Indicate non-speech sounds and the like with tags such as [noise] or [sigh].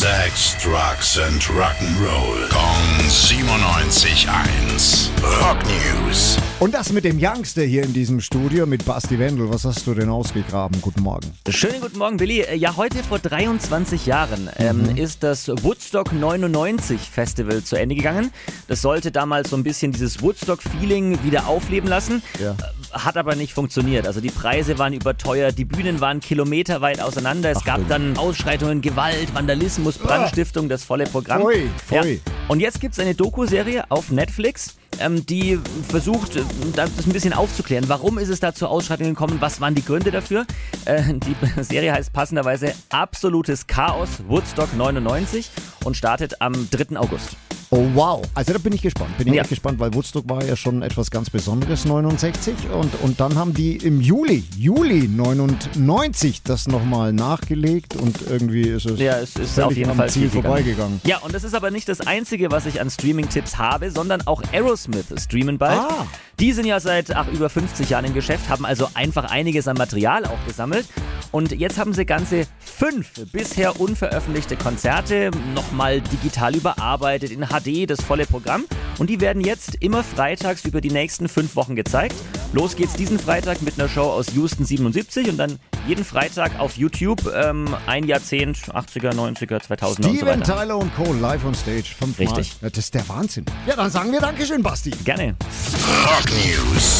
Sex, Drugs and Rock'n'Roll. Kong 97.1. Rock News. Und das mit dem Youngster hier in diesem Studio mit Basti Wendel. Was hast du denn ausgegraben? Guten Morgen. Schönen guten Morgen, Billy. Äh, Ja, heute vor 23 Jahren ähm, ist das Woodstock 99 Festival zu Ende gegangen. Das sollte damals so ein bisschen dieses Woodstock-Feeling wieder aufleben lassen. Ja. Hat aber nicht funktioniert. Also die Preise waren überteuert, die Bühnen waren kilometerweit auseinander. Es gab dann Ausschreitungen, Gewalt, Vandalismus, Brandstiftung, das volle Programm. Pfui, pfui. Ja. Und jetzt gibt es eine Doku-Serie auf Netflix, ähm, die versucht, äh, das ein bisschen aufzuklären. Warum ist es da zu Ausschreitungen gekommen? Was waren die Gründe dafür? Äh, die [laughs] Serie heißt passenderweise Absolutes Chaos Woodstock 99 und startet am 3. August. Oh wow. Also da bin ich gespannt. Bin ich Ja. echt gespannt, weil Woodstock war ja schon etwas ganz Besonderes, 69. Und, und dann haben die im Juli, Juli 99 das nochmal nachgelegt und irgendwie ist es, Ja, es ist auf jeden am Fall Ziel vorbeigegangen. Ja, und das ist aber nicht das Einzige, was ich an Streaming-Tipps habe, sondern auch Aerosmith streamen bald. Ah. Die sind ja seit ach, über 50 Jahren im Geschäft, haben also einfach einiges an Material auch gesammelt. Und jetzt haben sie ganze fünf bisher unveröffentlichte Konzerte nochmal digital überarbeitet, in HD, das volle Programm. Und die werden jetzt immer freitags über die nächsten fünf Wochen gezeigt. Los geht's diesen Freitag mit einer Show aus Houston 77 und dann jeden Freitag auf YouTube ähm, ein Jahrzehnt, 80er, 90er, 2000er und so Steven weiter. Tyler und Cole live on stage. Fünfmal. Richtig. Ja, das ist der Wahnsinn. Ja, dann sagen wir Dankeschön, Basti. Gerne. Rock News.